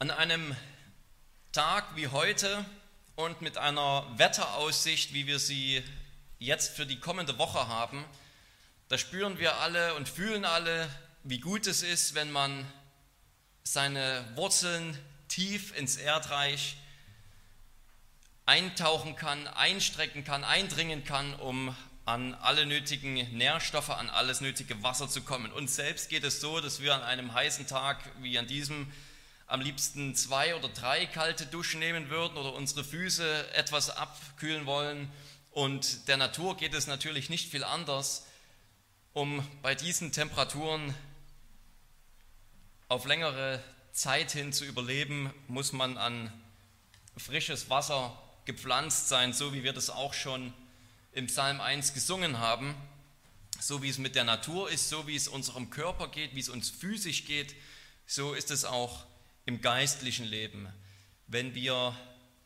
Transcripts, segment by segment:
An einem Tag wie heute und mit einer Wetteraussicht, wie wir sie jetzt für die kommende Woche haben, da spüren wir alle und fühlen alle, wie gut es ist, wenn man seine Wurzeln tief ins Erdreich eintauchen kann, einstrecken kann, eindringen kann, um an alle nötigen Nährstoffe, an alles nötige Wasser zu kommen. Uns selbst geht es so, dass wir an einem heißen Tag wie an diesem am liebsten zwei oder drei kalte Duschen nehmen würden oder unsere Füße etwas abkühlen wollen. Und der Natur geht es natürlich nicht viel anders. Um bei diesen Temperaturen auf längere Zeit hin zu überleben, muss man an frisches Wasser gepflanzt sein, so wie wir das auch schon im Psalm 1 gesungen haben. So wie es mit der Natur ist, so wie es unserem Körper geht, wie es uns physisch geht, so ist es auch im geistlichen Leben. Wenn wir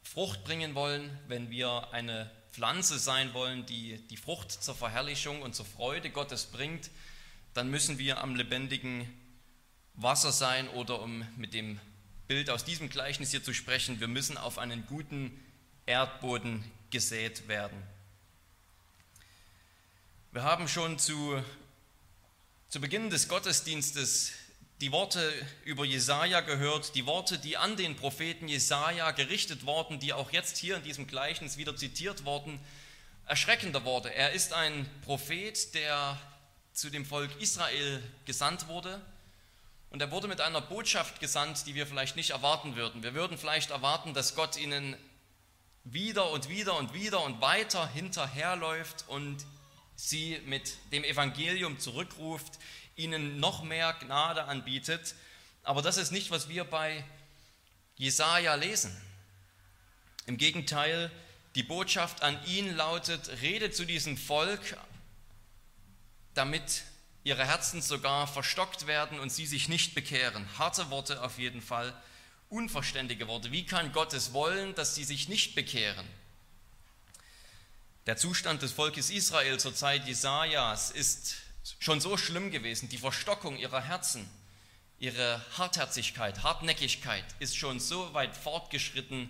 Frucht bringen wollen, wenn wir eine Pflanze sein wollen, die die Frucht zur Verherrlichung und zur Freude Gottes bringt, dann müssen wir am lebendigen Wasser sein oder um mit dem Bild aus diesem Gleichnis hier zu sprechen, wir müssen auf einen guten Erdboden gesät werden. Wir haben schon zu, zu Beginn des Gottesdienstes die Worte über Jesaja gehört, die Worte, die an den Propheten Jesaja gerichtet wurden, die auch jetzt hier in diesem Gleichnis wieder zitiert wurden. Erschreckende Worte. Er ist ein Prophet, der zu dem Volk Israel gesandt wurde. Und er wurde mit einer Botschaft gesandt, die wir vielleicht nicht erwarten würden. Wir würden vielleicht erwarten, dass Gott ihnen wieder und wieder und wieder und weiter hinterherläuft und sie mit dem Evangelium zurückruft, ihnen noch mehr Gnade anbietet. Aber das ist nicht, was wir bei Jesaja lesen. Im Gegenteil, die Botschaft an ihn lautet: Rede zu diesem Volk, damit ihre Herzen sogar verstockt werden und sie sich nicht bekehren. Harte Worte auf jeden Fall, unverständige Worte. Wie kann Gott es wollen, dass sie sich nicht bekehren? Der Zustand des Volkes Israel zur Zeit Jesajas ist schon so schlimm gewesen. Die Verstockung ihrer Herzen, ihre Hartherzigkeit, Hartnäckigkeit ist schon so weit fortgeschritten,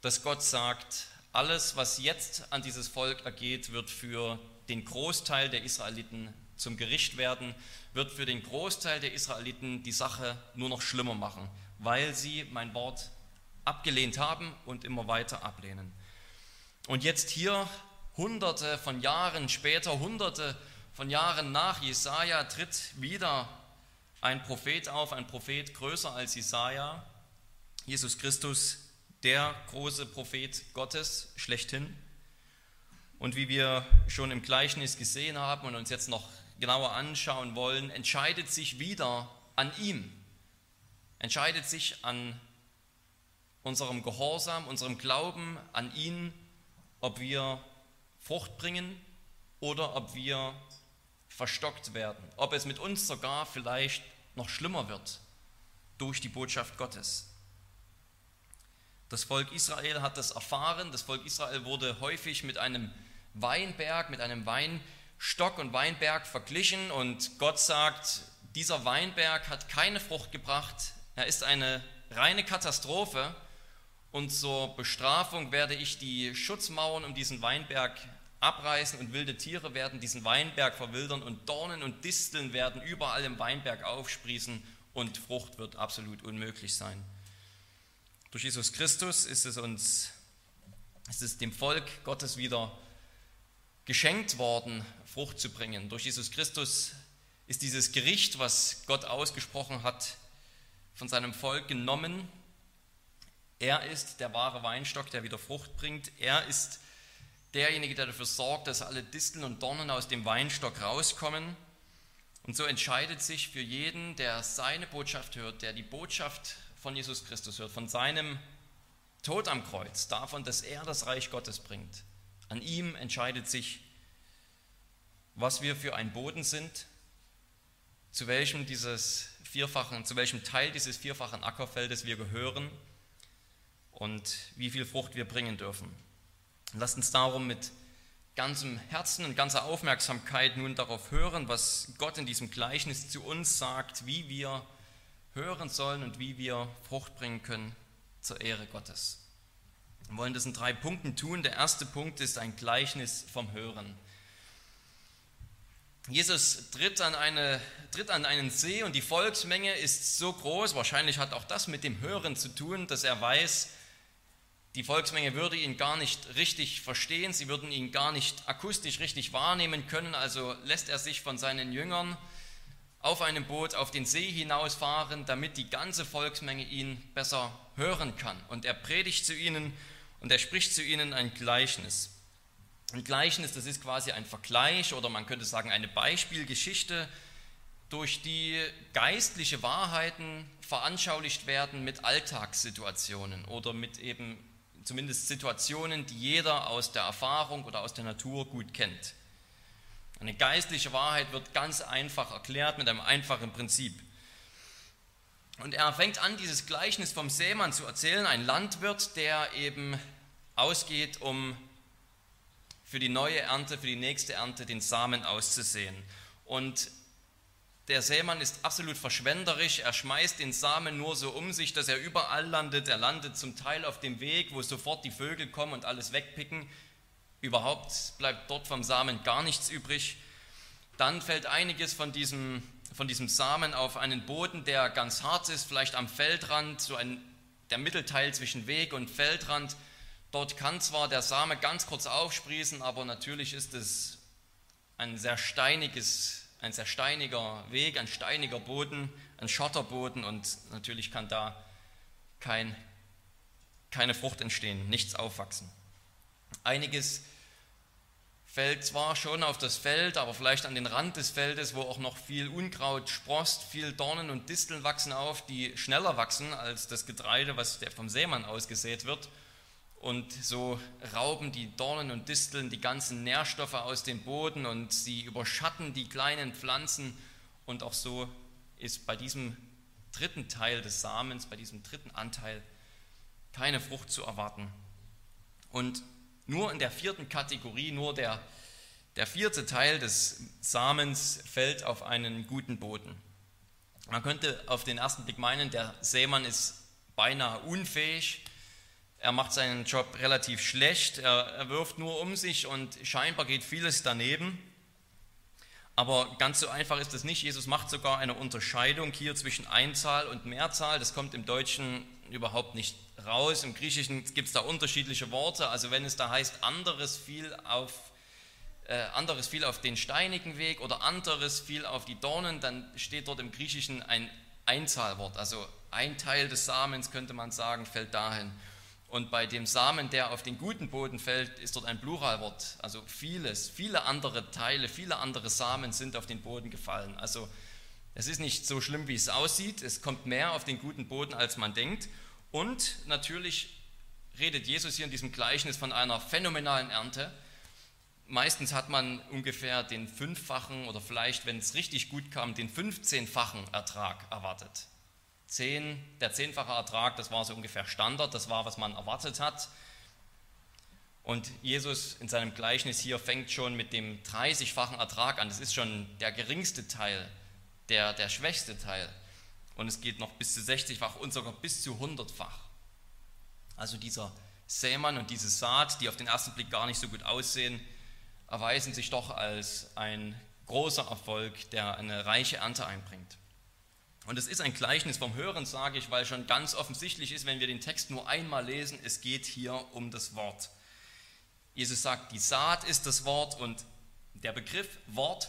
dass Gott sagt, alles, was jetzt an dieses Volk ergeht, wird für den Großteil der Israeliten zum Gericht werden, wird für den Großteil der Israeliten die Sache nur noch schlimmer machen, weil sie mein Wort abgelehnt haben und immer weiter ablehnen. Und jetzt hier, hunderte von Jahren später, hunderte von Jahren nach Jesaja tritt wieder ein Prophet auf, ein Prophet größer als Jesaja, Jesus Christus, der große Prophet Gottes schlechthin. Und wie wir schon im Gleichnis gesehen haben und uns jetzt noch genauer anschauen wollen, entscheidet sich wieder an ihm, entscheidet sich an unserem Gehorsam, unserem Glauben an ihn, ob wir Frucht bringen oder ob wir verstockt werden, ob es mit uns sogar vielleicht noch schlimmer wird durch die Botschaft Gottes. Das Volk Israel hat das erfahren, das Volk Israel wurde häufig mit einem Weinberg, mit einem Weinstock und Weinberg verglichen. Und Gott sagt, dieser Weinberg hat keine Frucht gebracht, er ist eine reine Katastrophe. Und zur Bestrafung werde ich die Schutzmauern um diesen Weinberg abreißen und wilde Tiere werden diesen Weinberg verwildern und Dornen und Disteln werden überall im Weinberg aufsprießen und Frucht wird absolut unmöglich sein. Durch Jesus Christus ist es uns, ist es dem Volk Gottes wieder geschenkt worden, Frucht zu bringen. Durch Jesus Christus ist dieses Gericht, was Gott ausgesprochen hat, von seinem Volk genommen. Er ist der wahre Weinstock, der wieder Frucht bringt. Er ist derjenige, der dafür sorgt, dass alle Disteln und Dornen aus dem Weinstock rauskommen. Und so entscheidet sich für jeden, der seine Botschaft hört, der die Botschaft von Jesus Christus hört, von seinem Tod am Kreuz, davon, dass er das Reich Gottes bringt. An ihm entscheidet sich, was wir für ein Boden sind, zu welchem dieses vierfachen, zu welchem Teil dieses vierfachen Ackerfeldes wir gehören und wie viel Frucht wir bringen dürfen. Lasst uns darum mit ganzem Herzen und ganzer Aufmerksamkeit nun darauf hören, was Gott in diesem Gleichnis zu uns sagt, wie wir hören sollen und wie wir Frucht bringen können zur Ehre Gottes. Wir wollen das in drei Punkten tun. Der erste Punkt ist ein Gleichnis vom Hören. Jesus tritt an, eine, tritt an einen See und die Volksmenge ist so groß, wahrscheinlich hat auch das mit dem Hören zu tun, dass er weiß, die Volksmenge würde ihn gar nicht richtig verstehen, sie würden ihn gar nicht akustisch richtig wahrnehmen können, also lässt er sich von seinen Jüngern auf einem Boot auf den See hinausfahren, damit die ganze Volksmenge ihn besser hören kann. Und er predigt zu ihnen und er spricht zu ihnen ein Gleichnis. Ein Gleichnis, das ist quasi ein Vergleich oder man könnte sagen eine Beispielgeschichte, durch die geistliche Wahrheiten veranschaulicht werden mit Alltagssituationen oder mit eben zumindest Situationen, die jeder aus der Erfahrung oder aus der Natur gut kennt. Eine geistliche Wahrheit wird ganz einfach erklärt mit einem einfachen Prinzip. Und er fängt an, dieses Gleichnis vom Sämann zu erzählen, ein Landwirt, der eben ausgeht, um für die neue Ernte, für die nächste Ernte den Samen auszusehen. Und der Sämann ist absolut verschwenderisch, er schmeißt den Samen nur so um sich, dass er überall landet. Er landet zum Teil auf dem Weg, wo sofort die Vögel kommen und alles wegpicken. Überhaupt bleibt dort vom Samen gar nichts übrig. Dann fällt einiges von diesem, von diesem Samen auf einen Boden, der ganz hart ist, vielleicht am Feldrand, so ein, der Mittelteil zwischen Weg und Feldrand. Dort kann zwar der Same ganz kurz aufsprießen, aber natürlich ist es ein sehr steiniges, ein sehr steiniger Weg, ein steiniger Boden, ein Schotterboden und natürlich kann da kein, keine Frucht entstehen, nichts aufwachsen. Einiges fällt zwar schon auf das Feld, aber vielleicht an den Rand des Feldes, wo auch noch viel Unkraut sprost, viel Dornen und Disteln wachsen auf, die schneller wachsen als das Getreide, was vom Sämann ausgesät wird. Und so rauben die Dornen und Disteln die ganzen Nährstoffe aus dem Boden und sie überschatten die kleinen Pflanzen. Und auch so ist bei diesem dritten Teil des Samens, bei diesem dritten Anteil, keine Frucht zu erwarten. Und nur in der vierten Kategorie, nur der, der vierte Teil des Samens fällt auf einen guten Boden. Man könnte auf den ersten Blick meinen, der Sämann ist beinahe unfähig. Er macht seinen Job relativ schlecht. Er, er wirft nur um sich und scheinbar geht vieles daneben. Aber ganz so einfach ist es nicht. Jesus macht sogar eine Unterscheidung hier zwischen Einzahl und Mehrzahl. Das kommt im Deutschen überhaupt nicht raus. Im Griechischen gibt es da unterschiedliche Worte. Also wenn es da heißt, anderes fiel auf, äh, anderes fiel auf den steinigen Weg oder anderes fiel auf die Dornen, dann steht dort im Griechischen ein Einzahlwort. Also ein Teil des Samens, könnte man sagen, fällt dahin. Und bei dem Samen, der auf den guten Boden fällt, ist dort ein Pluralwort. Also vieles, viele andere Teile, viele andere Samen sind auf den Boden gefallen. Also es ist nicht so schlimm, wie es aussieht. Es kommt mehr auf den guten Boden, als man denkt. Und natürlich redet Jesus hier in diesem Gleichnis von einer phänomenalen Ernte. Meistens hat man ungefähr den fünffachen oder vielleicht, wenn es richtig gut kam, den 15-fachen Ertrag erwartet. Zehn, der zehnfache Ertrag, das war so ungefähr Standard, das war, was man erwartet hat. Und Jesus in seinem Gleichnis hier fängt schon mit dem 30-fachen Ertrag an. Das ist schon der geringste Teil, der, der schwächste Teil und es geht noch bis zu 60-fach und sogar bis zu 100-fach. Also dieser Sämann und diese Saat, die auf den ersten Blick gar nicht so gut aussehen, erweisen sich doch als ein großer Erfolg, der eine reiche Ernte einbringt. Und es ist ein Gleichnis vom Hören, sage ich, weil schon ganz offensichtlich ist, wenn wir den Text nur einmal lesen, es geht hier um das Wort. Jesus sagt, die Saat ist das Wort und der Begriff Wort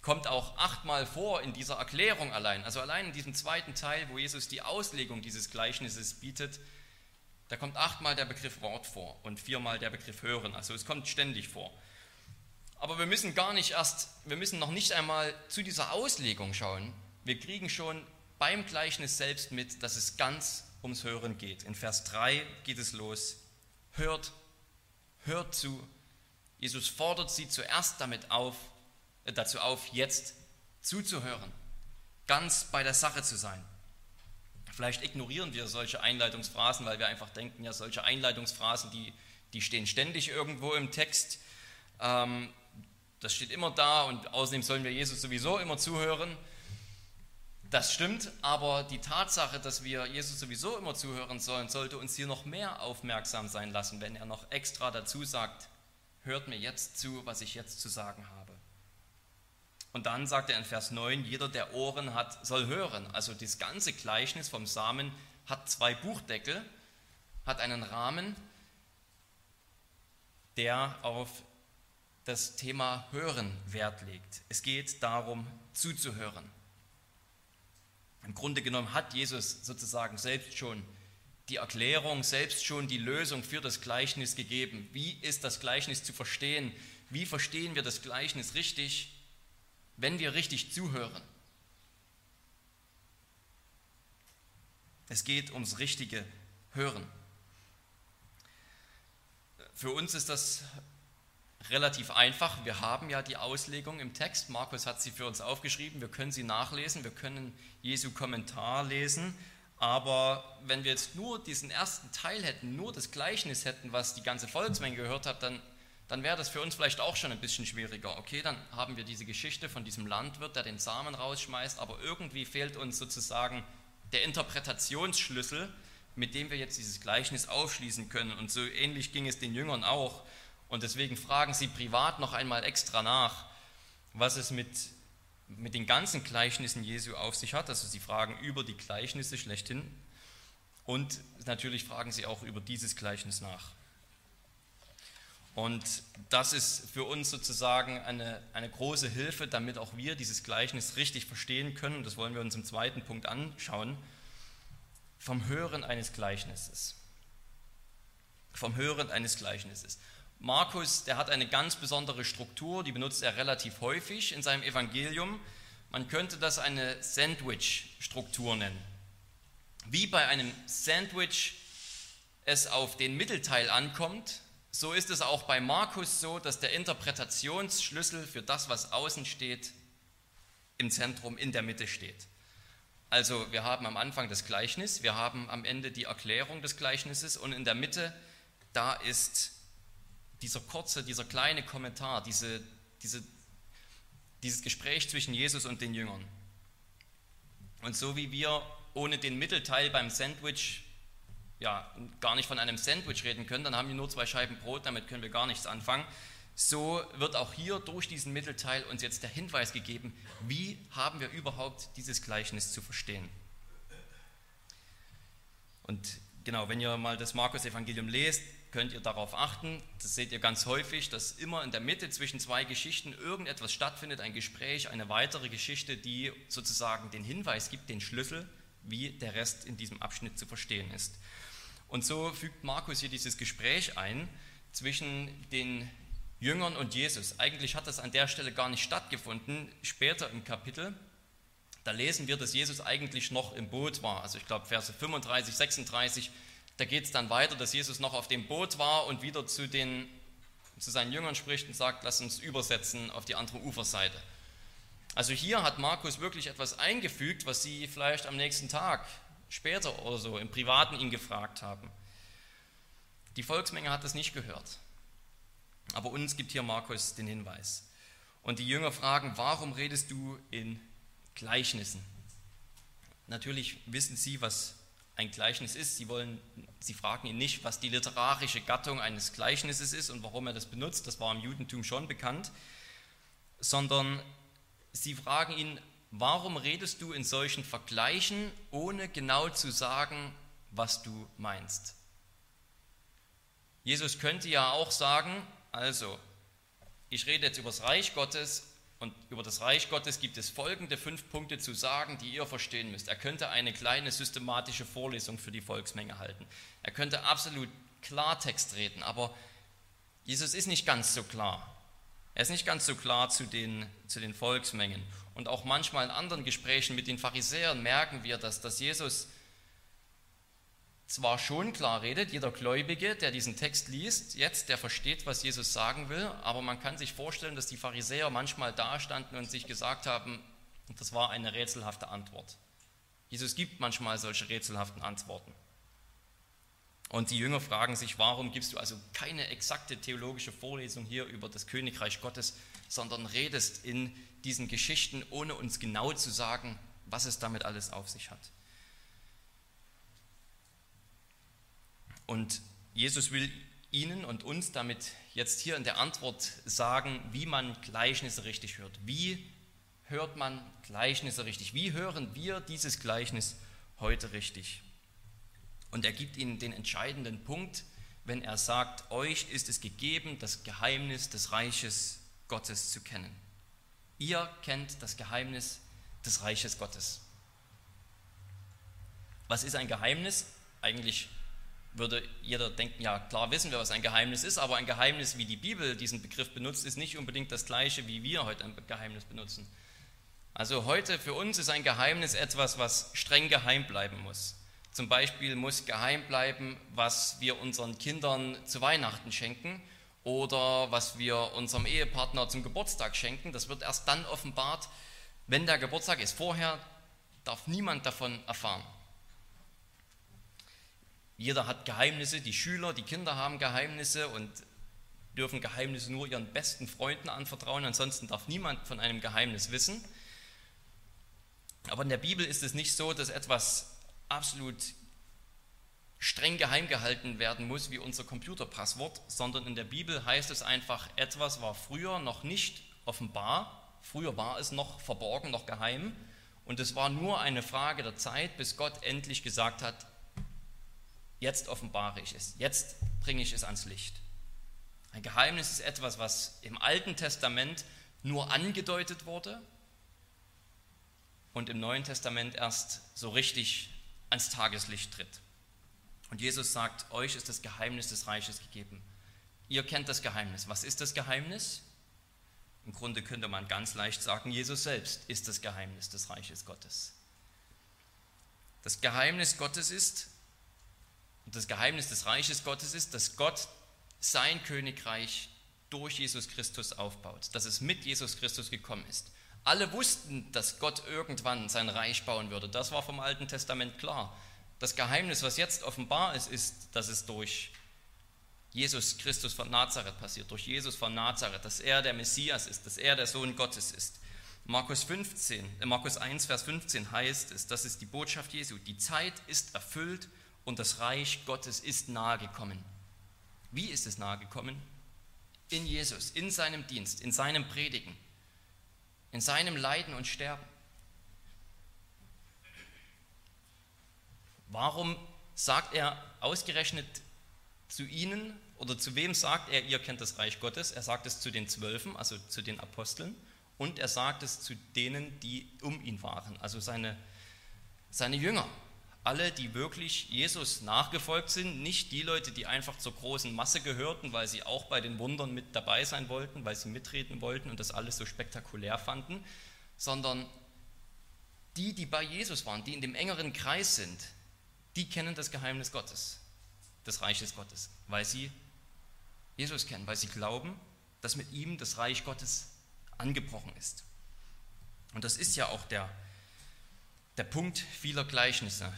kommt auch achtmal vor in dieser Erklärung allein. Also allein in diesem zweiten Teil, wo Jesus die Auslegung dieses Gleichnisses bietet, da kommt achtmal der Begriff Wort vor und viermal der Begriff Hören. Also es kommt ständig vor. Aber wir müssen gar nicht erst, wir müssen noch nicht einmal zu dieser Auslegung schauen. Wir kriegen schon beim Gleichnis selbst mit, dass es ganz ums Hören geht. In Vers 3 geht es los. Hört, hört zu. Jesus fordert sie zuerst damit auf, dazu auf, jetzt zuzuhören, ganz bei der Sache zu sein. Vielleicht ignorieren wir solche Einleitungsphrasen, weil wir einfach denken, ja, solche Einleitungsphrasen, die, die stehen ständig irgendwo im Text. Ähm, das steht immer da und außerdem sollen wir Jesus sowieso immer zuhören. Das stimmt, aber die Tatsache, dass wir Jesus sowieso immer zuhören sollen, sollte uns hier noch mehr aufmerksam sein lassen, wenn er noch extra dazu sagt, hört mir jetzt zu, was ich jetzt zu sagen habe. Und dann sagt er in Vers 9, jeder, der Ohren hat, soll hören. Also das ganze Gleichnis vom Samen hat zwei Buchdeckel, hat einen Rahmen, der auf das Thema Hören Wert legt. Es geht darum, zuzuhören. Im Grunde genommen hat Jesus sozusagen selbst schon die Erklärung, selbst schon die Lösung für das Gleichnis gegeben. Wie ist das Gleichnis zu verstehen? Wie verstehen wir das Gleichnis richtig, wenn wir richtig zuhören? Es geht ums richtige Hören. Für uns ist das relativ einfach. Wir haben ja die Auslegung im Text. Markus hat sie für uns aufgeschrieben. Wir können sie nachlesen. Wir können Jesu Kommentar lesen. Aber wenn wir jetzt nur diesen ersten Teil hätten, nur das Gleichnis hätten, was die ganze Volksmenge gehört hat, dann, dann wäre das für uns vielleicht auch schon ein bisschen schwieriger. Okay, dann haben wir diese Geschichte von diesem Landwirt, der den Samen rausschmeißt, aber irgendwie fehlt uns sozusagen der Interpretationsschlüssel, mit dem wir jetzt dieses Gleichnis aufschließen können. Und so ähnlich ging es den Jüngern auch. Und deswegen fragen sie privat noch einmal extra nach, was es mit, mit den ganzen Gleichnissen Jesu auf sich hat. Also sie fragen über die Gleichnisse schlechthin und natürlich fragen sie auch über dieses Gleichnis nach. Und das ist für uns sozusagen eine, eine große Hilfe, damit auch wir dieses Gleichnis richtig verstehen können. Das wollen wir uns im zweiten Punkt anschauen. Vom Hören eines Gleichnisses. Vom Hören eines Gleichnisses. Markus, der hat eine ganz besondere Struktur, die benutzt er relativ häufig in seinem Evangelium. Man könnte das eine Sandwich-Struktur nennen. Wie bei einem Sandwich es auf den Mittelteil ankommt, so ist es auch bei Markus so, dass der Interpretationsschlüssel für das, was außen steht, im Zentrum, in der Mitte steht. Also wir haben am Anfang das Gleichnis, wir haben am Ende die Erklärung des Gleichnisses und in der Mitte, da ist dieser kurze, dieser kleine Kommentar, diese, diese, dieses Gespräch zwischen Jesus und den Jüngern. Und so wie wir ohne den Mittelteil beim Sandwich ja, gar nicht von einem Sandwich reden können, dann haben wir nur zwei Scheiben Brot, damit können wir gar nichts anfangen. So wird auch hier durch diesen Mittelteil uns jetzt der Hinweis gegeben, wie haben wir überhaupt dieses Gleichnis zu verstehen. Und genau, wenn ihr mal das Markus-Evangelium lest, könnt ihr darauf achten, das seht ihr ganz häufig, dass immer in der Mitte zwischen zwei Geschichten irgendetwas stattfindet, ein Gespräch, eine weitere Geschichte, die sozusagen den Hinweis gibt, den Schlüssel, wie der Rest in diesem Abschnitt zu verstehen ist. Und so fügt Markus hier dieses Gespräch ein zwischen den Jüngern und Jesus. Eigentlich hat das an der Stelle gar nicht stattgefunden. Später im Kapitel, da lesen wir, dass Jesus eigentlich noch im Boot war. Also ich glaube Verse 35, 36 da geht es dann weiter, dass Jesus noch auf dem Boot war und wieder zu, den, zu seinen Jüngern spricht und sagt, lass uns übersetzen auf die andere Uferseite. Also hier hat Markus wirklich etwas eingefügt, was sie vielleicht am nächsten Tag, später oder so, im Privaten ihn gefragt haben. Die Volksmenge hat das nicht gehört. Aber uns gibt hier Markus den Hinweis. Und die Jünger fragen, warum redest du in Gleichnissen? Natürlich wissen sie, was ein Gleichnis ist. Sie, wollen, sie fragen ihn nicht, was die literarische Gattung eines Gleichnisses ist und warum er das benutzt, das war im Judentum schon bekannt, sondern sie fragen ihn, warum redest du in solchen Vergleichen, ohne genau zu sagen, was du meinst? Jesus könnte ja auch sagen, also, ich rede jetzt über das Reich Gottes und über das Reich Gottes gibt es folgende fünf Punkte zu sagen, die ihr verstehen müsst. Er könnte eine kleine systematische Vorlesung für die Volksmenge halten. Er könnte absolut Klartext reden, aber Jesus ist nicht ganz so klar. Er ist nicht ganz so klar zu den, zu den Volksmengen. Und auch manchmal in anderen Gesprächen mit den Pharisäern merken wir, dass, dass Jesus zwar schon klar redet, jeder Gläubige, der diesen Text liest, jetzt, der versteht, was Jesus sagen will, aber man kann sich vorstellen, dass die Pharisäer manchmal dastanden und sich gesagt haben, und das war eine rätselhafte Antwort. Jesus gibt manchmal solche rätselhaften Antworten. Und die Jünger fragen sich, warum gibst du also keine exakte theologische Vorlesung hier über das Königreich Gottes, sondern redest in diesen Geschichten, ohne uns genau zu sagen, was es damit alles auf sich hat. Und Jesus will Ihnen und uns damit jetzt hier in der Antwort sagen, wie man Gleichnisse richtig hört. Wie hört man Gleichnisse richtig? Wie hören wir dieses Gleichnis heute richtig? Und er gibt Ihnen den entscheidenden Punkt, wenn er sagt, euch ist es gegeben, das Geheimnis des Reiches Gottes zu kennen. Ihr kennt das Geheimnis des Reiches Gottes. Was ist ein Geheimnis? Eigentlich würde jeder denken, ja klar wissen wir, was ein Geheimnis ist, aber ein Geheimnis, wie die Bibel diesen Begriff benutzt, ist nicht unbedingt das gleiche, wie wir heute ein Geheimnis benutzen. Also heute für uns ist ein Geheimnis etwas, was streng geheim bleiben muss. Zum Beispiel muss geheim bleiben, was wir unseren Kindern zu Weihnachten schenken oder was wir unserem Ehepartner zum Geburtstag schenken. Das wird erst dann offenbart, wenn der Geburtstag ist. Vorher darf niemand davon erfahren. Jeder hat Geheimnisse, die Schüler, die Kinder haben Geheimnisse und dürfen Geheimnisse nur ihren besten Freunden anvertrauen. Ansonsten darf niemand von einem Geheimnis wissen. Aber in der Bibel ist es nicht so, dass etwas absolut streng geheim gehalten werden muss wie unser Computerpasswort, sondern in der Bibel heißt es einfach, etwas war früher noch nicht offenbar, früher war es noch verborgen, noch geheim und es war nur eine Frage der Zeit, bis Gott endlich gesagt hat, jetzt offenbare ich es, jetzt bringe ich es ans Licht. Ein Geheimnis ist etwas, was im Alten Testament nur angedeutet wurde und im Neuen Testament erst so richtig ans Tageslicht tritt. Und Jesus sagt, euch ist das Geheimnis des Reiches gegeben. Ihr kennt das Geheimnis. Was ist das Geheimnis? Im Grunde könnte man ganz leicht sagen, Jesus selbst ist das Geheimnis des Reiches Gottes. Das Geheimnis Gottes ist, das Geheimnis des Reiches Gottes ist, dass Gott sein Königreich durch Jesus Christus aufbaut, dass es mit Jesus Christus gekommen ist. Alle wussten, dass Gott irgendwann sein Reich bauen würde. Das war vom Alten Testament klar. Das Geheimnis, was jetzt offenbar ist, ist, dass es durch Jesus Christus von Nazareth passiert, durch Jesus von Nazareth, dass er der Messias ist, dass er der Sohn Gottes ist. Markus, 15, äh Markus 1, Vers 15 heißt es, das ist die Botschaft Jesu, die Zeit ist erfüllt und das Reich Gottes ist nahe gekommen. Wie ist es nahe gekommen? In Jesus, in seinem Dienst, in seinem Predigen in seinem Leiden und Sterben. Warum sagt er ausgerechnet zu ihnen oder zu wem sagt er, ihr kennt das Reich Gottes? Er sagt es zu den Zwölfen, also zu den Aposteln, und er sagt es zu denen, die um ihn waren, also seine, seine Jünger. Alle, die wirklich Jesus nachgefolgt sind, nicht die Leute, die einfach zur großen Masse gehörten, weil sie auch bei den Wundern mit dabei sein wollten, weil sie mitreden wollten und das alles so spektakulär fanden, sondern die, die bei Jesus waren, die in dem engeren Kreis sind, die kennen das Geheimnis Gottes, des Reiches Gottes, weil sie Jesus kennen, weil sie glauben, dass mit ihm das Reich Gottes angebrochen ist. Und das ist ja auch der, der Punkt vieler Gleichnisse,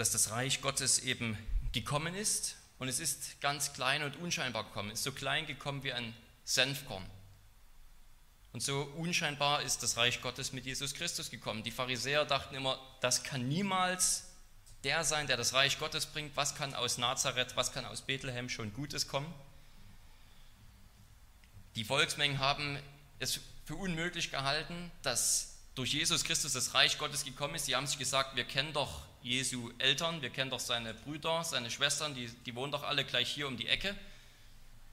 dass das Reich Gottes eben gekommen ist und es ist ganz klein und unscheinbar gekommen. Es ist so klein gekommen wie ein Senfkorn. Und so unscheinbar ist das Reich Gottes mit Jesus Christus gekommen. Die Pharisäer dachten immer, das kann niemals der sein, der das Reich Gottes bringt. Was kann aus Nazareth, was kann aus Bethlehem schon Gutes kommen? Die Volksmengen haben es für unmöglich gehalten, dass durch Jesus Christus das Reich Gottes gekommen ist. Sie haben sich gesagt, wir kennen doch Jesu Eltern, wir kennen doch seine Brüder, seine Schwestern, die, die wohnen doch alle gleich hier um die Ecke.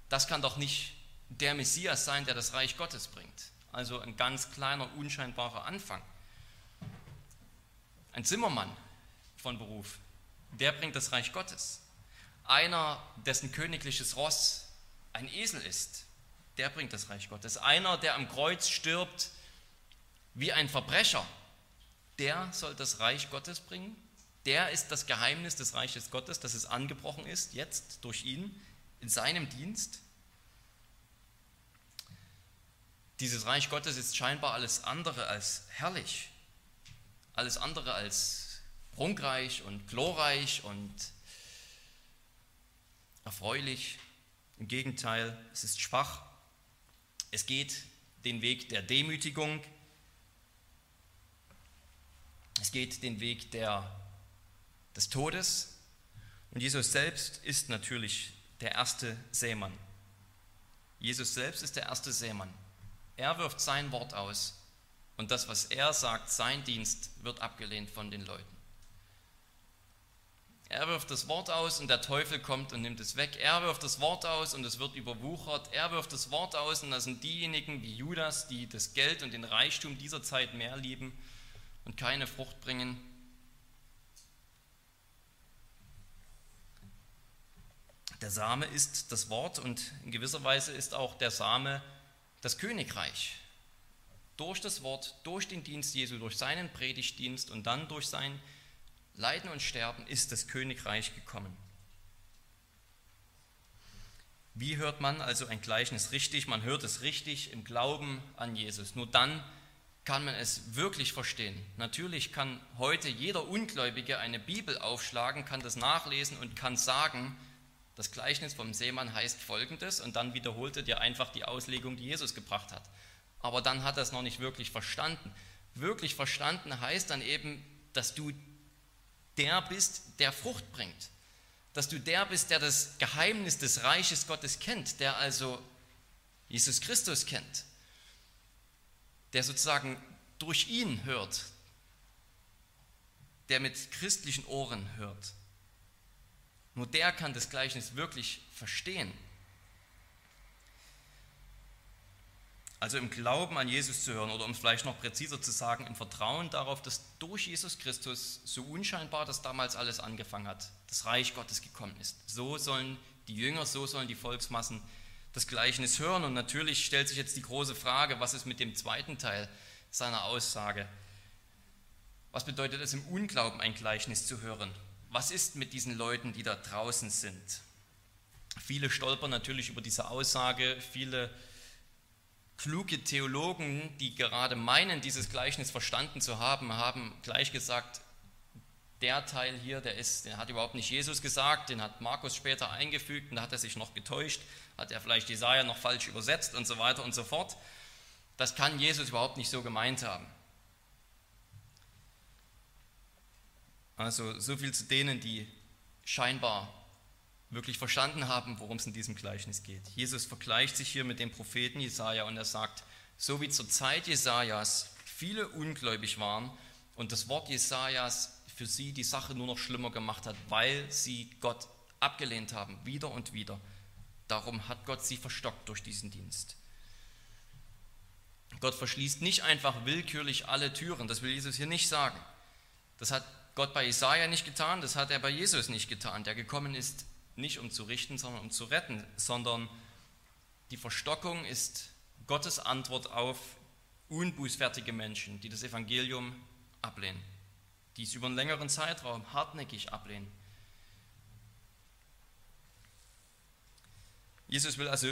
Das kann doch nicht der Messias sein, der das Reich Gottes bringt. Also ein ganz kleiner, unscheinbarer Anfang. Ein Zimmermann von Beruf, der bringt das Reich Gottes. Einer, dessen königliches Ross ein Esel ist, der bringt das Reich Gottes. Einer, der am Kreuz stirbt wie ein Verbrecher, der soll das Reich Gottes bringen der ist das Geheimnis des Reiches Gottes, dass es angebrochen ist, jetzt durch ihn, in seinem Dienst. Dieses Reich Gottes ist scheinbar alles andere als herrlich, alles andere als prunkreich und glorreich und erfreulich. Im Gegenteil, es ist schwach. Es geht den Weg der Demütigung. Es geht den Weg der, des Todes. Und Jesus selbst ist natürlich der erste Sämann. Jesus selbst ist der erste Sämann. Er wirft sein Wort aus und das, was er sagt, sein Dienst, wird abgelehnt von den Leuten. Er wirft das Wort aus und der Teufel kommt und nimmt es weg. Er wirft das Wort aus und es wird überwuchert. Er wirft das Wort aus und das sind diejenigen wie Judas, die das Geld und den Reichtum dieser Zeit mehr lieben und keine Frucht bringen. Der Same ist das Wort und in gewisser Weise ist auch der Same das Königreich. Durch das Wort, durch den Dienst Jesu, durch seinen Predigtdienst und dann durch sein Leiden und Sterben ist das Königreich gekommen. Wie hört man also ein Gleichnis richtig? Man hört es richtig im Glauben an Jesus. Nur dann kann man es wirklich verstehen. Natürlich kann heute jeder Ungläubige eine Bibel aufschlagen, kann das nachlesen und kann sagen, das Gleichnis vom Seemann heißt folgendes und dann wiederholt er dir einfach die Auslegung, die Jesus gebracht hat. Aber dann hat er es noch nicht wirklich verstanden. Wirklich verstanden heißt dann eben, dass du der bist, der Frucht bringt. Dass du der bist, der das Geheimnis des Reiches Gottes kennt, der also Jesus Christus kennt, der sozusagen durch ihn hört, der mit christlichen Ohren hört. Nur der kann das Gleichnis wirklich verstehen. Also im Glauben an Jesus zu hören oder um es vielleicht noch präziser zu sagen, im Vertrauen darauf, dass durch Jesus Christus, so unscheinbar das damals alles angefangen hat, das Reich Gottes gekommen ist. So sollen die Jünger, so sollen die Volksmassen das Gleichnis hören. Und natürlich stellt sich jetzt die große Frage, was ist mit dem zweiten Teil seiner Aussage? Was bedeutet es im Unglauben, ein Gleichnis zu hören? Was ist mit diesen Leuten, die da draußen sind? Viele stolpern natürlich über diese Aussage, viele Kluge Theologen, die gerade meinen, dieses Gleichnis verstanden zu haben, haben gleich gesagt, der Teil hier, der, ist, der hat überhaupt nicht Jesus gesagt, den hat Markus später eingefügt und da hat er sich noch getäuscht, hat er vielleicht Jesaja noch falsch übersetzt und so weiter und so fort. Das kann Jesus überhaupt nicht so gemeint haben. Also so viel zu denen, die scheinbar wirklich verstanden haben, worum es in diesem Gleichnis geht. Jesus vergleicht sich hier mit dem Propheten Jesaja und er sagt, so wie zur Zeit Jesajas viele ungläubig waren und das Wort Jesajas für sie die Sache nur noch schlimmer gemacht hat, weil sie Gott abgelehnt haben, wieder und wieder. Darum hat Gott sie verstockt durch diesen Dienst. Gott verschließt nicht einfach willkürlich alle Türen, das will Jesus hier nicht sagen. Das hat Gott bei Jesaja nicht getan, das hat er bei Jesus nicht getan, der gekommen ist, nicht um zu richten, sondern um zu retten, sondern die Verstockung ist Gottes Antwort auf unbußfertige Menschen, die das Evangelium ablehnen, die es über einen längeren Zeitraum hartnäckig ablehnen. Jesus will also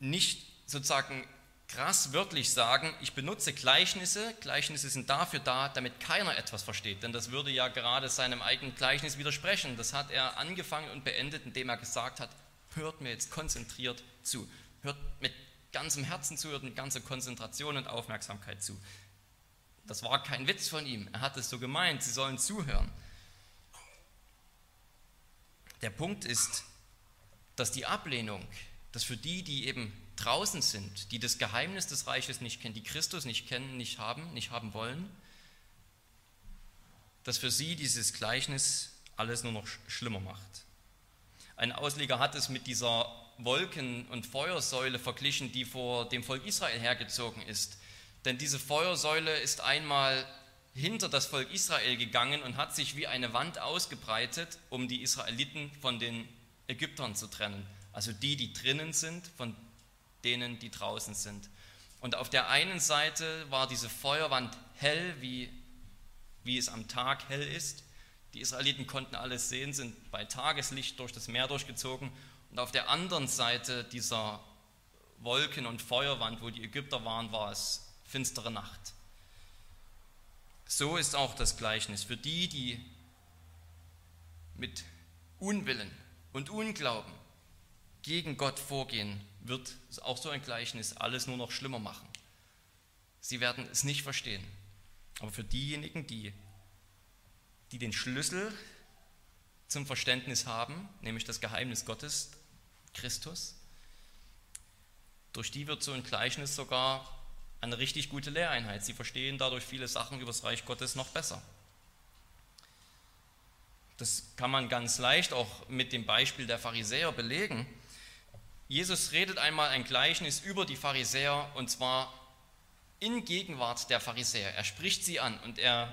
nicht sozusagen krass wörtlich sagen, ich benutze Gleichnisse. Gleichnisse sind dafür da, damit keiner etwas versteht. Denn das würde ja gerade seinem eigenen Gleichnis widersprechen. Das hat er angefangen und beendet, indem er gesagt hat, hört mir jetzt konzentriert zu. Hört mit ganzem Herzen zu, hört mit ganzer Konzentration und Aufmerksamkeit zu. Das war kein Witz von ihm. Er hat es so gemeint, sie sollen zuhören. Der Punkt ist, dass die Ablehnung, dass für die, die eben draußen sind, die das Geheimnis des Reiches nicht kennen, die Christus nicht kennen, nicht haben, nicht haben wollen, dass für sie dieses Gleichnis alles nur noch schlimmer macht. Ein Ausleger hat es mit dieser Wolken- und Feuersäule verglichen, die vor dem Volk Israel hergezogen ist. Denn diese Feuersäule ist einmal hinter das Volk Israel gegangen und hat sich wie eine Wand ausgebreitet, um die Israeliten von den Ägyptern zu trennen. Also die, die drinnen sind, von denen, die draußen sind. Und auf der einen Seite war diese Feuerwand hell, wie, wie es am Tag hell ist. Die Israeliten konnten alles sehen, sind bei Tageslicht durch das Meer durchgezogen. Und auf der anderen Seite dieser Wolken- und Feuerwand, wo die Ägypter waren, war es finstere Nacht. So ist auch das Gleichnis für die, die mit Unwillen und Unglauben gegen Gott vorgehen, wird auch so ein Gleichnis alles nur noch schlimmer machen. Sie werden es nicht verstehen. Aber für diejenigen, die, die den Schlüssel zum Verständnis haben, nämlich das Geheimnis Gottes, Christus, durch die wird so ein Gleichnis sogar eine richtig gute Lehreinheit. Sie verstehen dadurch viele Sachen über das Reich Gottes noch besser. Das kann man ganz leicht auch mit dem Beispiel der Pharisäer belegen. Jesus redet einmal ein Gleichnis über die Pharisäer und zwar in Gegenwart der Pharisäer. Er spricht sie an und er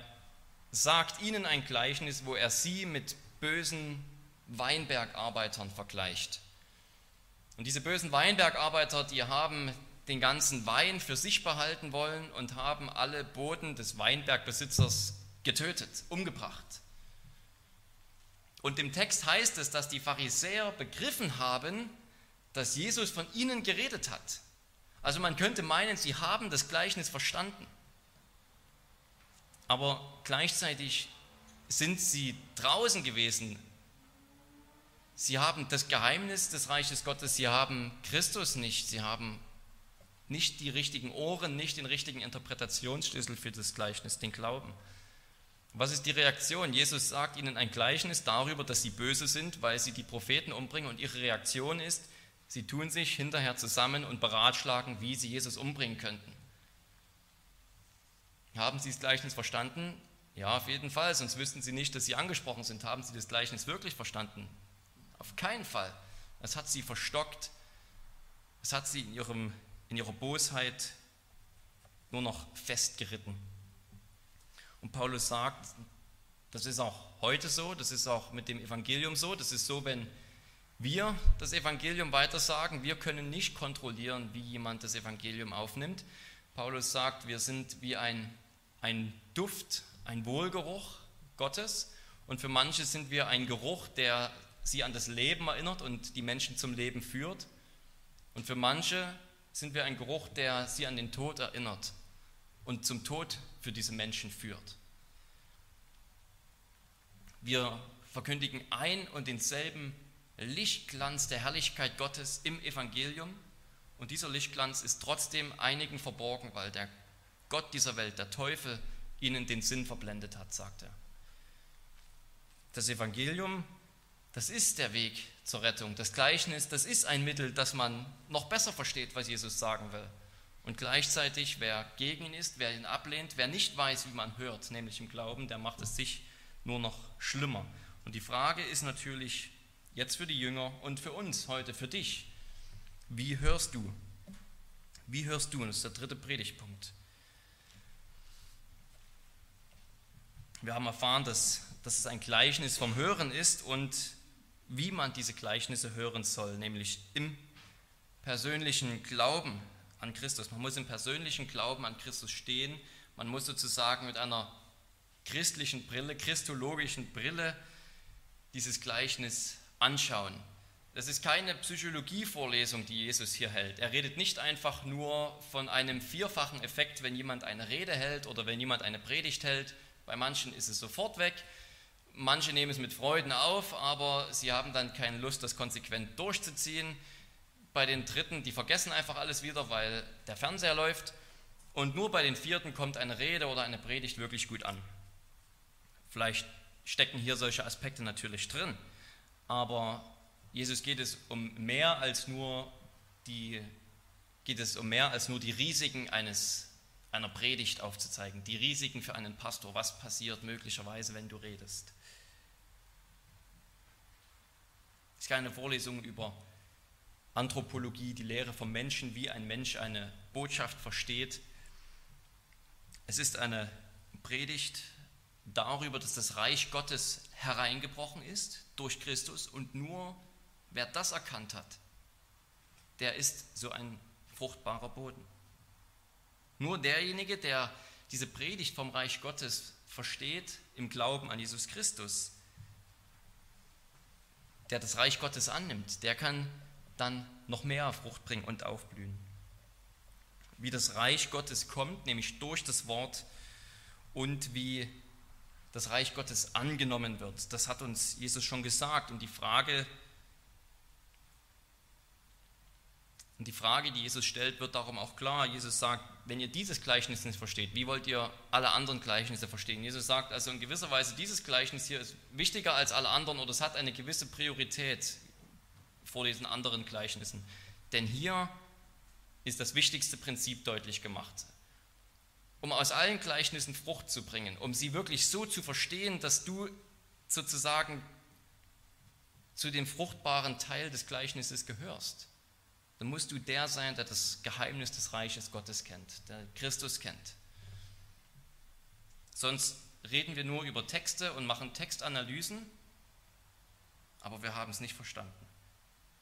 sagt ihnen ein Gleichnis, wo er sie mit bösen Weinbergarbeitern vergleicht. Und diese bösen Weinbergarbeiter, die haben den ganzen Wein für sich behalten wollen und haben alle Boden des Weinbergbesitzers getötet, umgebracht. Und im Text heißt es, dass die Pharisäer begriffen haben, dass Jesus von ihnen geredet hat. Also man könnte meinen, sie haben das Gleichnis verstanden. Aber gleichzeitig sind sie draußen gewesen. Sie haben das Geheimnis des Reiches Gottes, sie haben Christus nicht, sie haben nicht die richtigen Ohren, nicht den richtigen Interpretationsschlüssel für das Gleichnis, den Glauben. Was ist die Reaktion? Jesus sagt ihnen ein Gleichnis darüber, dass sie böse sind, weil sie die Propheten umbringen und ihre Reaktion ist, sie tun sich hinterher zusammen und beratschlagen, wie sie Jesus umbringen könnten. Haben Sie das Gleichnis verstanden? Ja, auf jeden Fall, sonst wüssten Sie nicht, dass Sie angesprochen sind. Haben Sie das Gleichnis wirklich verstanden? Auf keinen Fall. Es hat Sie verstockt, es hat Sie in, ihrem, in ihrer Bosheit nur noch festgeritten. Und Paulus sagt, das ist auch heute so, das ist auch mit dem Evangelium so, das ist so, wenn wir das Evangelium weitersagen, wir können nicht kontrollieren, wie jemand das Evangelium aufnimmt. Paulus sagt, wir sind wie ein, ein Duft, ein Wohlgeruch Gottes und für manche sind wir ein Geruch, der sie an das Leben erinnert und die Menschen zum Leben führt. Und für manche sind wir ein Geruch, der sie an den Tod erinnert und zum Tod für diese Menschen führt. Wir verkündigen ein und denselben Lichtglanz der Herrlichkeit Gottes im Evangelium und dieser Lichtglanz ist trotzdem einigen verborgen, weil der Gott dieser Welt, der Teufel, ihnen den Sinn verblendet hat, sagt er. Das Evangelium, das ist der Weg zur Rettung. Das Gleichnis, das ist ein Mittel, dass man noch besser versteht, was Jesus sagen will. Und gleichzeitig, wer gegen ihn ist, wer ihn ablehnt, wer nicht weiß, wie man hört, nämlich im Glauben, der macht es sich nur noch schlimmer. Und die Frage ist natürlich jetzt für die Jünger und für uns heute, für dich, wie hörst du? Wie hörst du? Und das ist der dritte Predigtpunkt. Wir haben erfahren, dass, dass es ein Gleichnis vom Hören ist und wie man diese Gleichnisse hören soll, nämlich im persönlichen Glauben an Christus. Man muss im persönlichen Glauben an Christus stehen. Man muss sozusagen mit einer christlichen Brille, christologischen Brille dieses Gleichnis anschauen. Das ist keine Psychologievorlesung, die Jesus hier hält. Er redet nicht einfach nur von einem vierfachen Effekt, wenn jemand eine Rede hält oder wenn jemand eine Predigt hält. Bei manchen ist es sofort weg. Manche nehmen es mit Freuden auf, aber sie haben dann keine Lust, das konsequent durchzuziehen. Bei den Dritten, die vergessen einfach alles wieder, weil der Fernseher läuft. Und nur bei den Vierten kommt eine Rede oder eine Predigt wirklich gut an. Vielleicht stecken hier solche Aspekte natürlich drin, aber Jesus geht es um mehr als nur die, geht es um mehr als nur die Risiken eines, einer Predigt aufzuzeigen, die Risiken für einen Pastor, was passiert möglicherweise, wenn du redest. Es ist keine Vorlesung über Anthropologie, die Lehre vom Menschen, wie ein Mensch eine Botschaft versteht. Es ist eine Predigt darüber, dass das Reich Gottes hereingebrochen ist durch Christus und nur wer das erkannt hat, der ist so ein fruchtbarer Boden. Nur derjenige, der diese Predigt vom Reich Gottes versteht im Glauben an Jesus Christus, der das Reich Gottes annimmt, der kann dann noch mehr Frucht bringen und aufblühen. Wie das Reich Gottes kommt, nämlich durch das Wort und wie das Reich Gottes angenommen wird. Das hat uns Jesus schon gesagt. Und die Frage Und die Frage, die Jesus stellt, wird darum auch klar. Jesus sagt, wenn ihr dieses Gleichnis nicht versteht, wie wollt ihr alle anderen Gleichnisse verstehen? Jesus sagt also in gewisser Weise, dieses Gleichnis hier ist wichtiger als alle anderen oder es hat eine gewisse Priorität vor diesen anderen Gleichnissen. Denn hier ist das wichtigste Prinzip deutlich gemacht. Um aus allen Gleichnissen Frucht zu bringen, um sie wirklich so zu verstehen, dass du sozusagen zu dem fruchtbaren Teil des Gleichnisses gehörst dann musst du der sein, der das Geheimnis des Reiches Gottes kennt, der Christus kennt. Sonst reden wir nur über Texte und machen Textanalysen, aber wir haben es nicht verstanden.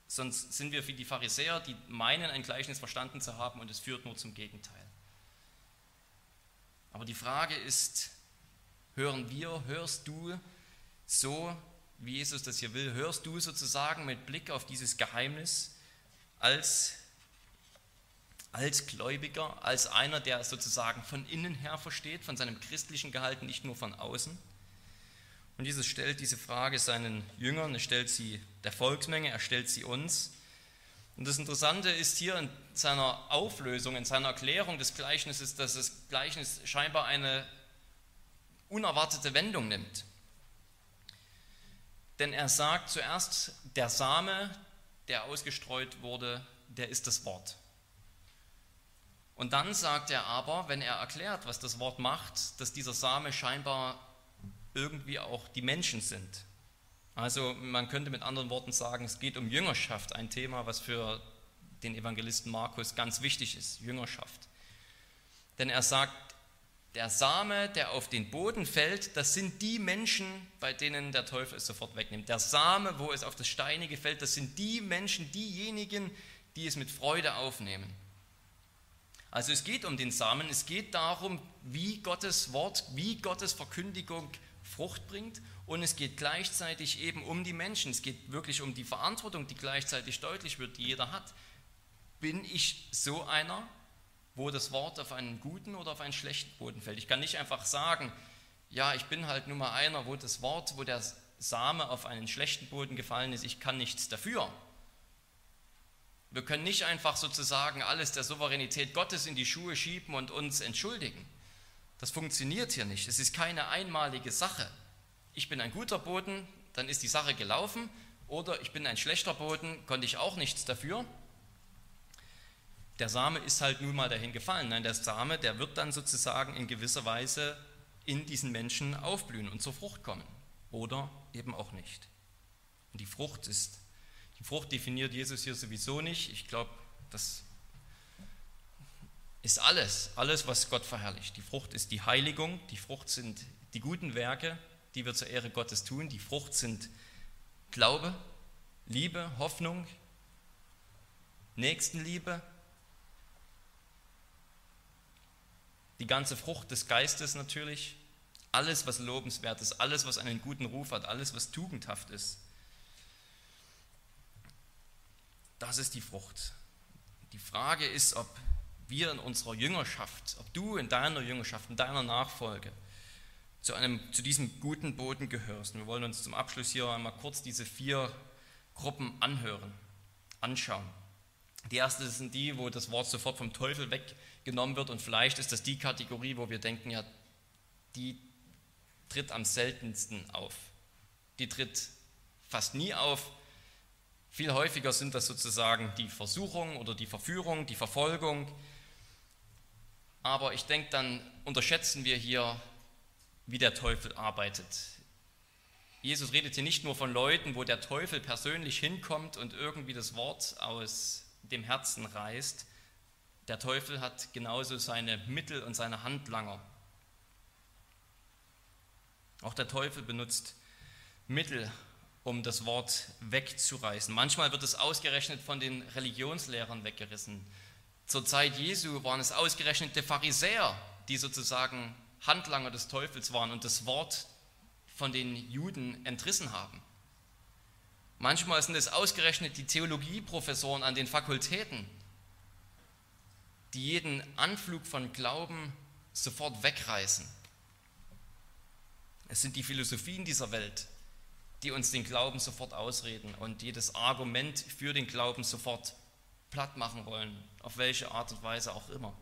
Sonst sind wir wie die Pharisäer, die meinen, ein Gleichnis verstanden zu haben und es führt nur zum Gegenteil. Aber die Frage ist, hören wir, hörst du so, wie Jesus das hier will, hörst du sozusagen mit Blick auf dieses Geheimnis, als, als Gläubiger, als einer, der sozusagen von innen her versteht, von seinem christlichen Gehalt, nicht nur von außen. Und Jesus stellt diese Frage seinen Jüngern, er stellt sie der Volksmenge, er stellt sie uns. Und das Interessante ist hier in seiner Auflösung, in seiner Erklärung des Gleichnisses, dass das Gleichnis scheinbar eine unerwartete Wendung nimmt. Denn er sagt zuerst, der Same, der ausgestreut wurde, der ist das Wort. Und dann sagt er aber, wenn er erklärt, was das Wort macht, dass dieser Same scheinbar irgendwie auch die Menschen sind. Also man könnte mit anderen Worten sagen, es geht um Jüngerschaft, ein Thema, was für den Evangelisten Markus ganz wichtig ist, Jüngerschaft. Denn er sagt, der Same, der auf den Boden fällt, das sind die Menschen, bei denen der Teufel es sofort wegnimmt. Der Same, wo es auf das Steinige fällt, das sind die Menschen, diejenigen, die es mit Freude aufnehmen. Also es geht um den Samen, es geht darum, wie Gottes Wort, wie Gottes Verkündigung Frucht bringt und es geht gleichzeitig eben um die Menschen. Es geht wirklich um die Verantwortung, die gleichzeitig deutlich wird, die jeder hat. Bin ich so einer, wo das Wort auf einen guten oder auf einen schlechten Boden fällt. Ich kann nicht einfach sagen, ja, ich bin halt nur mal einer, wo das Wort, wo der Same auf einen schlechten Boden gefallen ist, ich kann nichts dafür. Wir können nicht einfach sozusagen alles der Souveränität Gottes in die Schuhe schieben und uns entschuldigen. Das funktioniert hier nicht. Es ist keine einmalige Sache. Ich bin ein guter Boden, dann ist die Sache gelaufen. Oder ich bin ein schlechter Boden, konnte ich auch nichts dafür der Same ist halt nun mal dahin gefallen. Nein, der Same, der wird dann sozusagen in gewisser Weise in diesen Menschen aufblühen und zur Frucht kommen. Oder eben auch nicht. Und die Frucht ist, die Frucht definiert Jesus hier sowieso nicht. Ich glaube, das ist alles, alles, was Gott verherrlicht. Die Frucht ist die Heiligung, die Frucht sind die guten Werke, die wir zur Ehre Gottes tun. Die Frucht sind Glaube, Liebe, Hoffnung, Nächstenliebe, die ganze Frucht des Geistes natürlich, alles, was lobenswert ist, alles, was einen guten Ruf hat, alles, was tugendhaft ist. Das ist die Frucht. Die Frage ist, ob wir in unserer Jüngerschaft, ob du in deiner Jüngerschaft, in deiner Nachfolge zu, einem, zu diesem guten Boden gehörst. wir wollen uns zum Abschluss hier einmal kurz diese vier Gruppen anhören, anschauen. Die erste sind die, wo das Wort sofort vom Teufel weggenommen wird und vielleicht ist das die Kategorie, wo wir denken, ja, die tritt am seltensten auf. Die tritt fast nie auf. Viel häufiger sind das sozusagen die Versuchung oder die Verführung, die Verfolgung. Aber ich denke, dann unterschätzen wir hier, wie der Teufel arbeitet. Jesus redet hier nicht nur von Leuten, wo der Teufel persönlich hinkommt und irgendwie das Wort aus dem Herzen reißt. Der Teufel hat genauso seine Mittel und seine Handlanger. Auch der Teufel benutzt Mittel, um das Wort wegzureißen. Manchmal wird es ausgerechnet von den Religionslehrern weggerissen. Zur Zeit Jesu waren es ausgerechnete Pharisäer, die sozusagen Handlanger des Teufels waren und das Wort von den Juden entrissen haben. Manchmal sind es ausgerechnet die Theologieprofessoren an den Fakultäten, die jeden Anflug von Glauben sofort wegreißen. Es sind die Philosophien dieser Welt, die uns den Glauben sofort ausreden und jedes Argument für den Glauben sofort platt machen wollen, auf welche Art und Weise auch immer.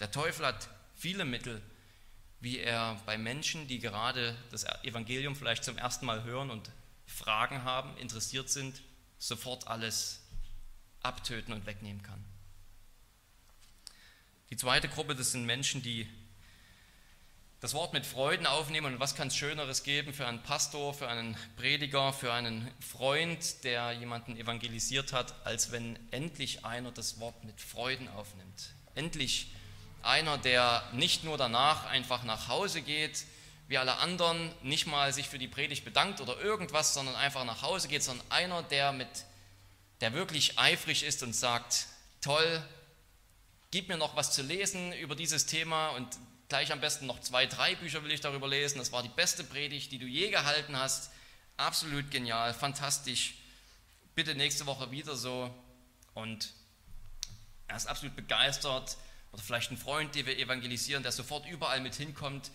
Der Teufel hat viele Mittel, wie er bei Menschen, die gerade das Evangelium vielleicht zum ersten Mal hören und Fragen haben, interessiert sind, sofort alles abtöten und wegnehmen kann. Die zweite Gruppe, das sind Menschen, die das Wort mit Freuden aufnehmen. Und was kann es Schöneres geben für einen Pastor, für einen Prediger, für einen Freund, der jemanden evangelisiert hat, als wenn endlich einer das Wort mit Freuden aufnimmt. Endlich einer, der nicht nur danach einfach nach Hause geht, wie alle anderen, nicht mal sich für die Predigt bedankt oder irgendwas, sondern einfach nach Hause geht, sondern einer, der, mit, der wirklich eifrig ist und sagt, toll, gib mir noch was zu lesen über dieses Thema und Gleich am besten noch zwei, drei Bücher will ich darüber lesen. Das war die beste Predigt, die du je gehalten hast. Absolut genial, fantastisch. Bitte nächste Woche wieder so. Und er ist absolut begeistert. Oder vielleicht ein Freund, den wir evangelisieren, der sofort überall mit hinkommt,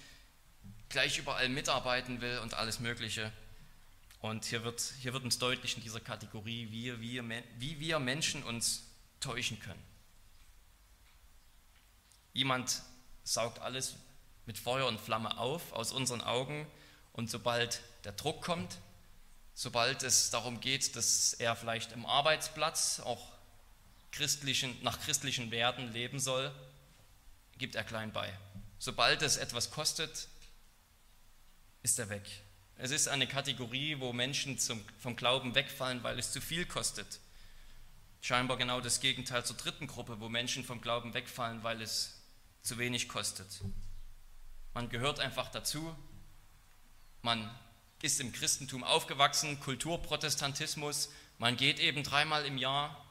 gleich überall mitarbeiten will und alles Mögliche. Und hier wird, hier wird uns deutlich in dieser Kategorie, wie wir, wie wir Menschen uns täuschen können. Jemand saugt alles mit Feuer und Flamme auf aus unseren Augen und sobald der Druck kommt, sobald es darum geht, dass er vielleicht im Arbeitsplatz auch christlichen, nach christlichen Werten leben soll, gibt er klein bei. Sobald es etwas kostet, ist er weg. Es ist eine Kategorie, wo Menschen zum, vom Glauben wegfallen, weil es zu viel kostet. Scheinbar genau das Gegenteil zur dritten Gruppe, wo Menschen vom Glauben wegfallen, weil es zu wenig kostet. Man gehört einfach dazu. Man ist im Christentum aufgewachsen, Kulturprotestantismus. Man geht eben dreimal im Jahr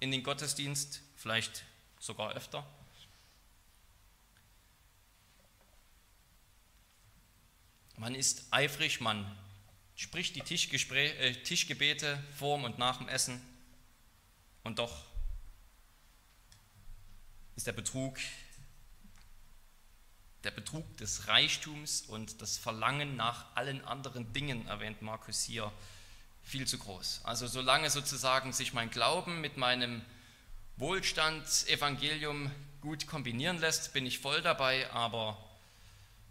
in den Gottesdienst, vielleicht sogar öfter. Man ist eifrig, man spricht die äh, Tischgebete vorm und nach dem Essen und doch ist der Betrug der Betrug des Reichtums und das Verlangen nach allen anderen Dingen, erwähnt Markus hier, viel zu groß. Also solange sozusagen sich mein Glauben mit meinem Wohlstandsevangelium gut kombinieren lässt, bin ich voll dabei, aber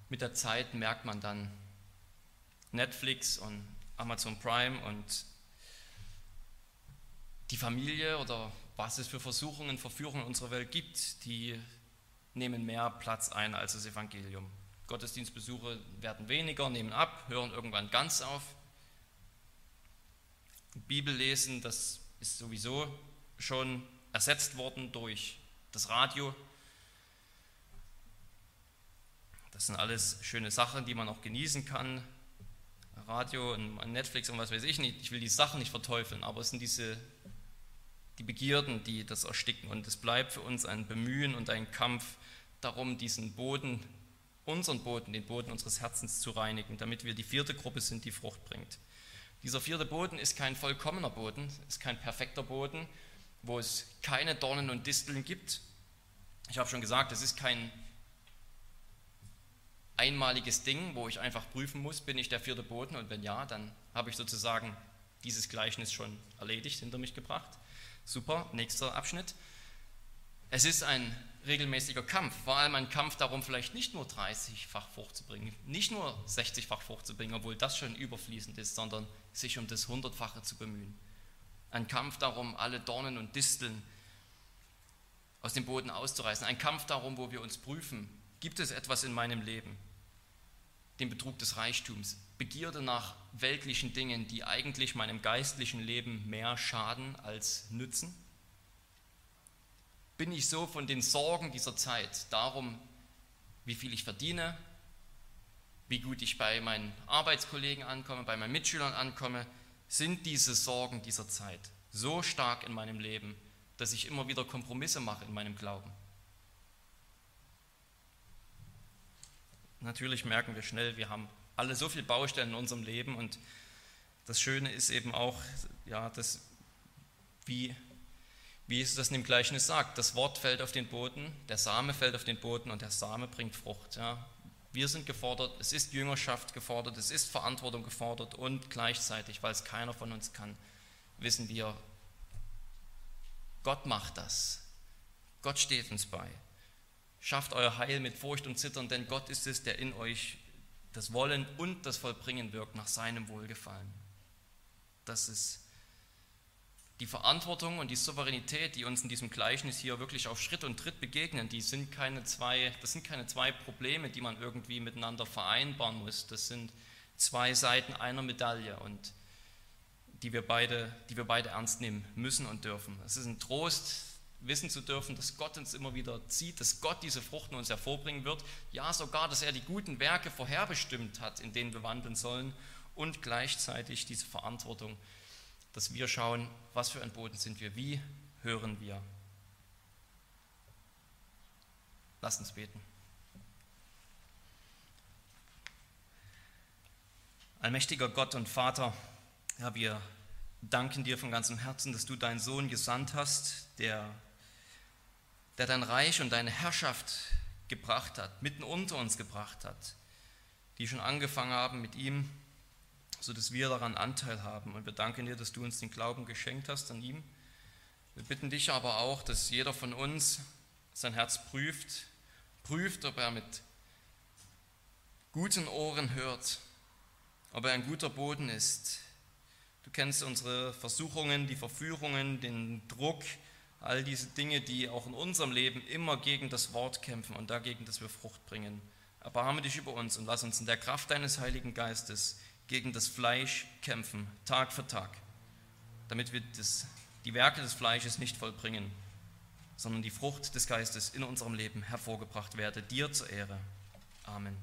mit der Zeit merkt man dann Netflix und Amazon Prime und die Familie oder was es für Versuchungen, Verführungen in unserer Welt gibt, die nehmen mehr Platz ein als das Evangelium. Gottesdienstbesuche werden weniger, nehmen ab, hören irgendwann ganz auf. Bibellesen, das ist sowieso schon ersetzt worden durch das Radio. Das sind alles schöne Sachen, die man auch genießen kann. Radio und Netflix und was weiß ich nicht. Ich will die Sachen nicht verteufeln, aber es sind diese die Begierden, die das ersticken. Und es bleibt für uns ein Bemühen und ein Kampf darum, diesen Boden, unseren Boden, den Boden unseres Herzens zu reinigen, damit wir die vierte Gruppe sind, die Frucht bringt. Dieser vierte Boden ist kein vollkommener Boden, ist kein perfekter Boden, wo es keine Dornen und Disteln gibt. Ich habe schon gesagt, es ist kein einmaliges Ding, wo ich einfach prüfen muss, bin ich der vierte Boden und wenn ja, dann habe ich sozusagen dieses Gleichnis schon erledigt, hinter mich gebracht. Super, nächster Abschnitt. Es ist ein regelmäßiger Kampf, vor allem ein Kampf darum, vielleicht nicht nur 30-fach Frucht zu bringen, nicht nur 60-fach Frucht zu bringen, obwohl das schon überfließend ist, sondern sich um das Hundertfache zu bemühen. Ein Kampf darum, alle Dornen und Disteln aus dem Boden auszureißen. Ein Kampf darum, wo wir uns prüfen, gibt es etwas in meinem Leben, den Betrug des Reichtums, Begierde nach weltlichen Dingen, die eigentlich meinem geistlichen Leben mehr schaden als nützen? Bin ich so von den Sorgen dieser Zeit, darum, wie viel ich verdiene, wie gut ich bei meinen Arbeitskollegen ankomme, bei meinen Mitschülern ankomme, sind diese Sorgen dieser Zeit so stark in meinem Leben, dass ich immer wieder Kompromisse mache in meinem Glauben? Natürlich merken wir schnell, wir haben alle so viele Baustellen in unserem Leben und das Schöne ist eben auch, ja, dass, wie, wie Jesus das in dem Gleichnis sagt, das Wort fällt auf den Boden, der Same fällt auf den Boden und der Same bringt Frucht. Ja. Wir sind gefordert, es ist Jüngerschaft gefordert, es ist Verantwortung gefordert und gleichzeitig, weil es keiner von uns kann, wissen wir, Gott macht das. Gott steht uns bei. Schafft euer Heil mit Furcht und Zittern, denn Gott ist es, der in euch das Wollen und das Vollbringen wirkt nach seinem Wohlgefallen. Das ist die Verantwortung und die Souveränität, die uns in diesem Gleichnis hier wirklich auf Schritt und Tritt begegnen, die sind keine zwei, das sind keine zwei Probleme, die man irgendwie miteinander vereinbaren muss. Das sind zwei Seiten einer Medaille und die wir beide, die wir beide ernst nehmen müssen und dürfen. Es ist ein Trost, wissen zu dürfen, dass Gott uns immer wieder zieht, dass Gott diese Fruchten uns hervorbringen wird. Ja, sogar, dass er die guten Werke vorherbestimmt hat, in denen wir wandeln sollen und gleichzeitig diese Verantwortung, dass wir schauen, was für ein Boden sind wir, wie hören wir. Lasst uns beten. Allmächtiger Gott und Vater, ja, wir danken dir von ganzem Herzen, dass du deinen Sohn gesandt hast, der, der dein Reich und deine Herrschaft gebracht hat, mitten unter uns gebracht hat, die schon angefangen haben mit ihm, sodass wir daran Anteil haben. Und wir danken dir, dass du uns den Glauben geschenkt hast an ihm. Wir bitten dich aber auch, dass jeder von uns sein Herz prüft, prüft, ob er mit guten Ohren hört, ob er ein guter Boden ist, Du kennst unsere Versuchungen, die Verführungen, den Druck, all diese Dinge, die auch in unserem Leben immer gegen das Wort kämpfen und dagegen, dass wir Frucht bringen. Erbarme dich über uns und lass uns in der Kraft deines Heiligen Geistes gegen das Fleisch kämpfen, Tag für Tag, damit wir das, die Werke des Fleisches nicht vollbringen, sondern die Frucht des Geistes in unserem Leben hervorgebracht werde, dir zur Ehre. Amen.